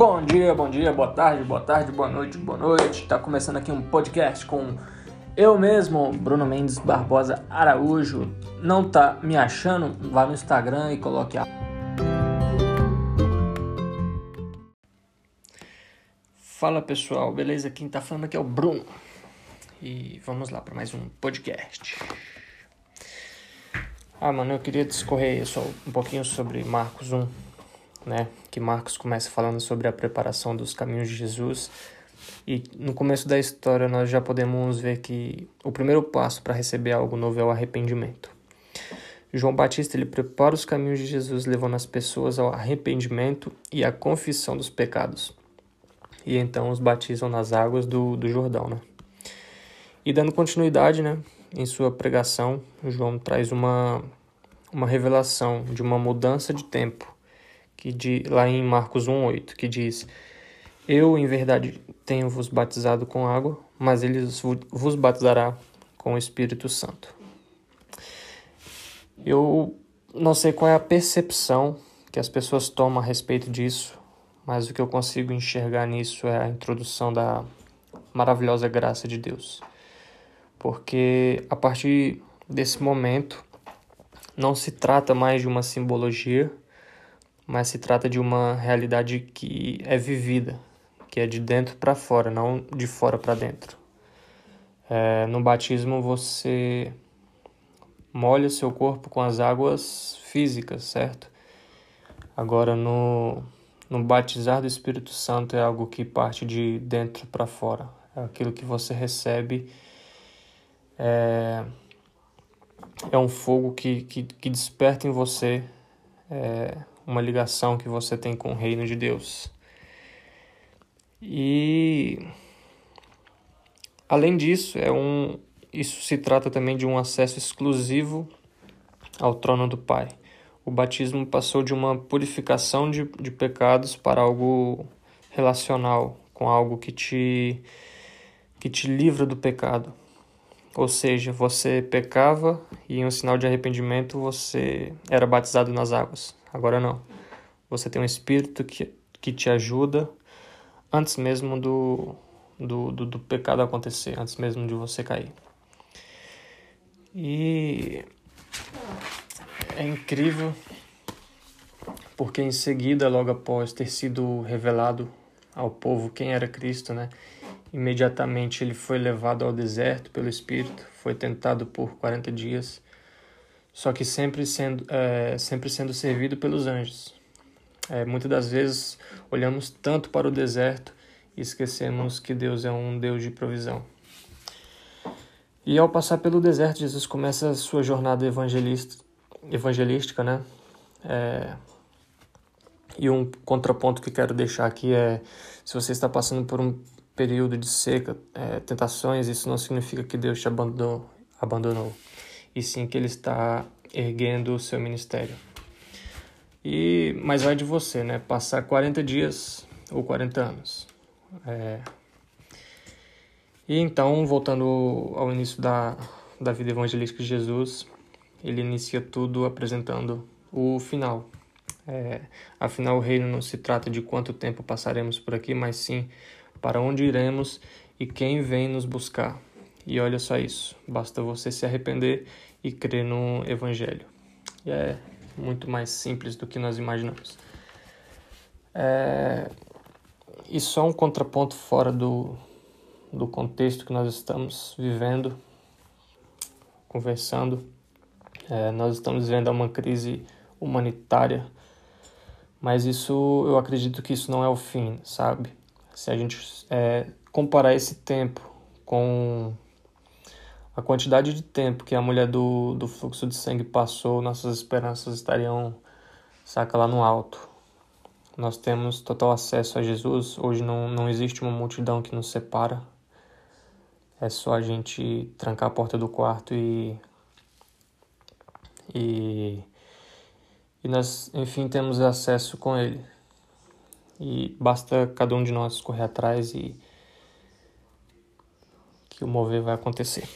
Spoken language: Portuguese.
Bom dia, bom dia, boa tarde, boa tarde, boa noite, boa noite. Tá começando aqui um podcast com eu mesmo, Bruno Mendes Barbosa Araújo. Não tá me achando? Vá no Instagram e coloque a. Fala pessoal, beleza? Quem tá falando aqui é o Bruno. E vamos lá para mais um podcast. Ah, mano, eu queria discorrer só um pouquinho sobre Marcos 1 né? Que Marcos começa falando sobre a preparação dos caminhos de Jesus. E no começo da história nós já podemos ver que o primeiro passo para receber algo novo é o arrependimento. João Batista ele prepara os caminhos de Jesus, levando as pessoas ao arrependimento e à confissão dos pecados. E então os batizam nas águas do, do Jordão, né? E dando continuidade, né, em sua pregação, João traz uma, uma revelação de uma mudança de tempo que de, lá em Marcos 1,8, que diz: Eu, em verdade, tenho vos batizado com água, mas ele vos batizará com o Espírito Santo. Eu não sei qual é a percepção que as pessoas tomam a respeito disso, mas o que eu consigo enxergar nisso é a introdução da maravilhosa graça de Deus. Porque a partir desse momento não se trata mais de uma simbologia, mas se trata de uma realidade que é vivida, que é de dentro para fora, não de fora para dentro. É, no batismo você molha seu corpo com as águas físicas, certo? Agora no, no batizar do Espírito Santo é algo que parte de dentro para fora, é aquilo que você recebe. É, é um fogo que, que, que desperta em você é, uma ligação que você tem com o reino de Deus. E além disso, é um isso se trata também de um acesso exclusivo ao trono do Pai. O batismo passou de uma purificação de, de pecados para algo relacional, com algo que te, que te livra do pecado. Ou seja, você pecava e em um sinal de arrependimento você era batizado nas águas. Agora não. Você tem um espírito que, que te ajuda antes mesmo do, do, do, do pecado acontecer, antes mesmo de você cair. E é incrível porque em seguida, logo após ter sido revelado ao povo quem era Cristo, né? Imediatamente ele foi levado ao deserto pelo Espírito, foi tentado por 40 dias só que sempre sendo, é, sempre sendo servido pelos anjos. É, muitas das vezes olhamos tanto para o deserto e esquecemos que Deus é um Deus de provisão. E ao passar pelo deserto, Jesus começa a sua jornada evangelista, evangelística, né? É, e um contraponto que quero deixar aqui é: se você está passando por um período de seca, é, tentações, isso não significa que Deus te abandonou. abandonou e sim que ele está erguendo o seu ministério. E mas vai de você, né? Passar 40 dias ou 40 anos. É... E então, voltando ao início da, da vida evangelística de Jesus, ele inicia tudo apresentando o final. É, afinal, o reino não se trata de quanto tempo passaremos por aqui, mas sim para onde iremos e quem vem nos buscar. E olha só isso, basta você se arrepender e crer no Evangelho. E é muito mais simples do que nós imaginamos. É... E só um contraponto fora do, do contexto que nós estamos vivendo, conversando. É, nós estamos vivendo uma crise humanitária, mas isso eu acredito que isso não é o fim, sabe? Se a gente é, comparar esse tempo com a quantidade de tempo que a mulher do, do fluxo de sangue passou, nossas esperanças estariam, saca, lá no alto. Nós temos total acesso a Jesus. Hoje não, não existe uma multidão que nos separa. É só a gente trancar a porta do quarto e. E. E nós, enfim, temos acesso com Ele. E basta cada um de nós correr atrás e. que o mover vai acontecer.